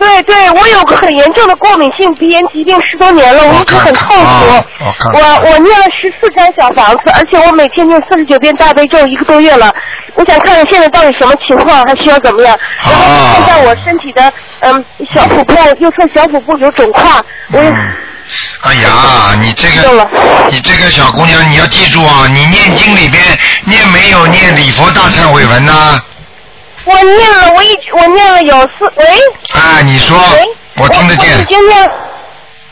对对，我有个很严重的过敏性鼻炎疾病十多年了，我一直很痛苦。我看我我念了十四张小房子，而且我每天念四十九遍大悲咒，一个多月了。我想看看现在到底什么情况，还需要怎么样？然后看一下我身体的嗯小腹部右侧小腹部有肿块，我也哎呀，你这个，你这个小姑娘，你要记住啊，你念经里边念没有念礼佛大忏悔文呢？我念了，我一我念了有四喂。啊，你说，我听得见我已。经念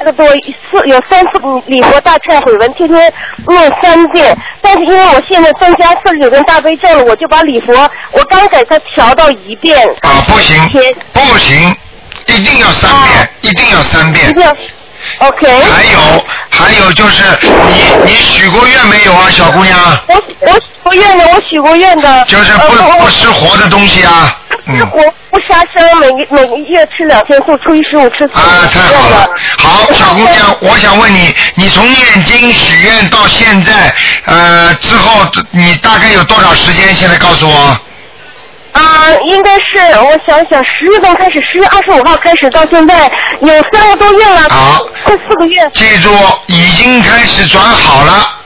那个多四有三次礼佛大忏悔文，天天念三遍。但是因为我现在增加四十九遍大悲咒了，我就把礼佛我刚给它调到一遍。啊，不行，不行，一定要三遍，一定要三遍。OK。还有，还有就是你你许过愿没有啊，小姑娘？我我许过愿的，我许过愿的。就是不呃不吃活的东西啊。吃活不杀生，每个每个月吃两天素，初一十五吃素。啊，太好了。好，小姑娘，我想问你，你从念经许愿到现在，呃，之后你大概有多少时间？现在告诉我。啊，应该是我想想，十月份开始，十月二十五号开始到现在有三个多月了，好，快四个月。记住，已经开始转好了。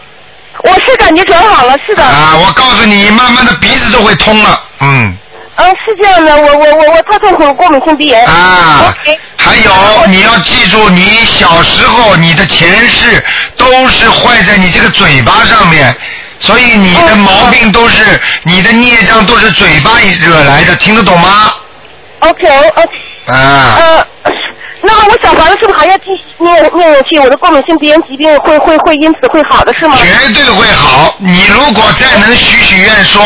我是感觉转好了，是的。啊，我告诉你，慢慢的鼻子都会通了，嗯。嗯，是这样的，我我我我太痛苦了，过敏性鼻炎。啊，还有你要记住，你小时候你的前世都是坏在你这个嘴巴上面，所以你的毛病都是、你的孽障都是嘴巴惹来的，听得懂吗？OK OK。啊。呃，那么我小房子是不是还要继续念念下去？我的过敏性鼻炎疾病会会会因此会好的是吗？绝对会好。你如果再能许许愿说，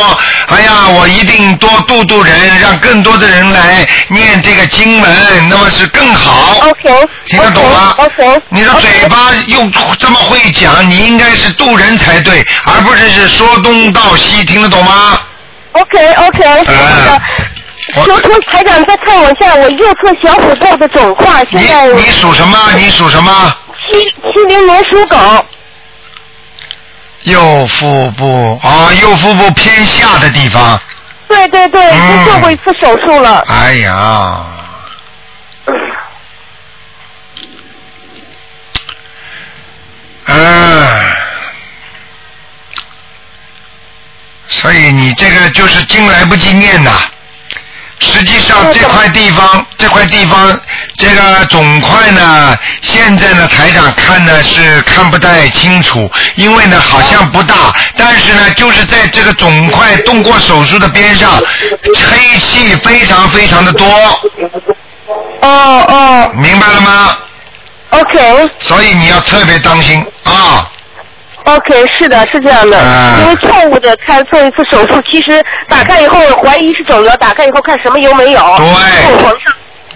哎呀，我一定多度度人，让更多的人来念这个经文，那么是更好。OK。听得懂吗 OK。你的嘴巴又这么会讲，你应该是渡人才对，而不是是说东道西，听得懂吗？OK OK。啊求求台长再看我一下我右侧小腹部的肿块，现在你属什么？你属什么？七七零年属狗。右腹部啊，右腹部偏下的地方。对对对，已经做过一次手术了。哎呀，嗯，所以你这个就是经来不及念呐。实际上这块地方，这块地方这个肿块呢，现在呢台长看呢是看不太清楚，因为呢好像不大，但是呢就是在这个肿块动过手术的边上，黑气非常非常的多。哦哦。明白了吗？OK。所以你要特别当心啊。OK，是的，是这样的，啊。因为错误的开做一次手术，其实打开以后怀疑是肿瘤，打开以后看什么油没有，对。后缝上，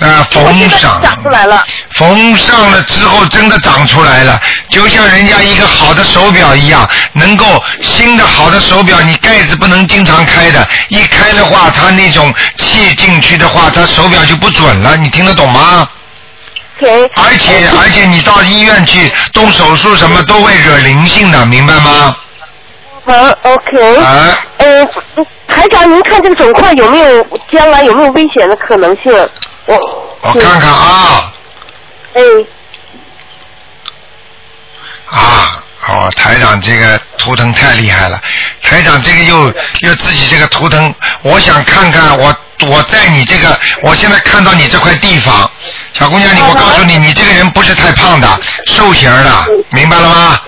啊，缝上，长出来了。缝上了之后真的长出来了，就像人家一个好的手表一样，能够新的好的手表，你盖子不能经常开的，一开的话，它那种气进去的话，它手表就不准了，你听得懂吗？OK，而且而且你到医院去动手术什么都会惹灵性的，明白吗？好，OK，啊，呃，台长，您看这个肿块有没有将来有没有危险的可能性？我我看看啊。哎，啊。哦，台长这个图腾太厉害了，台长这个又又自己这个图腾，我想看看我我在你这个，我现在看到你这块地方，小姑娘你我告诉你，你这个人不是太胖的，瘦型的，明白了吗？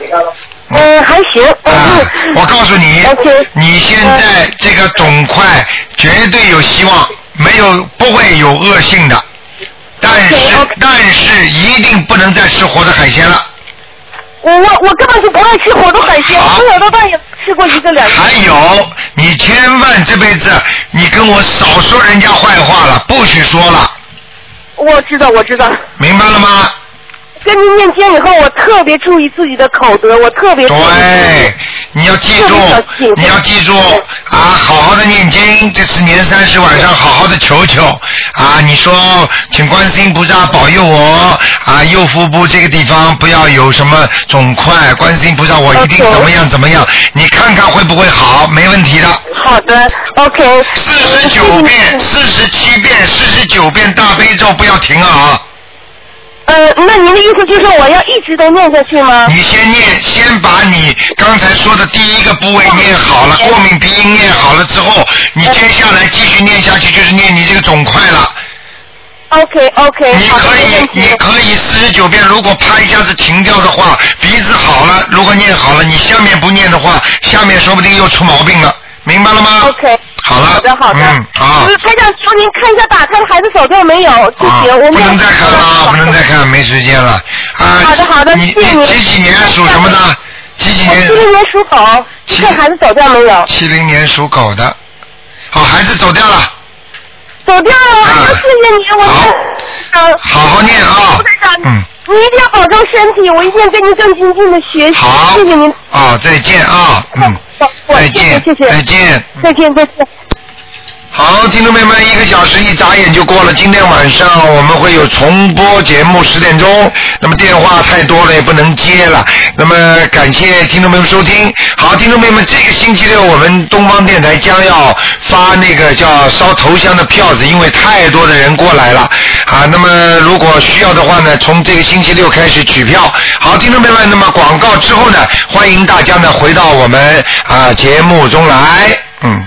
嗯，还行。啊，我告诉你 [LAUGHS] 你现在这个肿块绝对有希望，没有不会有恶性的，但是但是一定不能再吃活的海鲜了。我我我根本就不爱吃活的海鲜，好从小到大也吃过一个两个。还有，你千万这辈子你跟我少说人家坏话了，不许说了，我知道，我知道。明白了吗？跟您念经以后，我特别注意自己的口德，我特别注意对，你要记住你要记住啊，好好的念经，这次年三十晚上好好的求求啊，你说请观世音菩萨保佑我啊，右腹部这个地方不要有什么肿块，观世音菩萨我一定怎么样怎么样，你看看会不会好，没问题的。好的，OK。四十九遍、四十七遍、四十九遍大悲咒不要停啊！呃，那您的意思就是我要一直都念下去吗？你先念，先把你刚才说的第一个部位念好了，过敏鼻音念好了之后，你接下来继续念下去就是念你这个肿块了。OK OK，你可以。你可以四十九遍，如果啪一下子停掉的话，鼻子好了，如果念好了，你下面不念的话，下面说不定又出毛病了，明白了吗 OK。好了，好的好的。嗯，好。就是台长，求您看一下打开的孩子走掉没有就啊行，我，们不能再看了，不能再看，没时间了。啊，好的好的你谢谢你你几几年属什么的？几几年我七？零年属狗，七看孩子走掉没有？七零年属狗的。好，孩子走掉了，走掉了，啊哎呀，谢谢你，我好嗯，好好念啊嗯，你一定要保重身体，我一定跟您更精进的学习，好。谢谢您。啊，再见啊，嗯，再见，谢谢再见。再见再见。好，听众朋友们，一个小时一眨眼就过了。今天晚上我们会有重播节目，十点钟。那么电话太多了，也不能接了。那么感谢听众朋友们收听。好，听众朋友们，这个星期六我们东方电台将要发那个叫烧头香的票子，因为太多的人过来了啊。那么如果需要的话呢，从这个星期六开始取票。好，听众朋友们，那么广告之后呢，欢迎大家呢回到我们啊节目中来，嗯。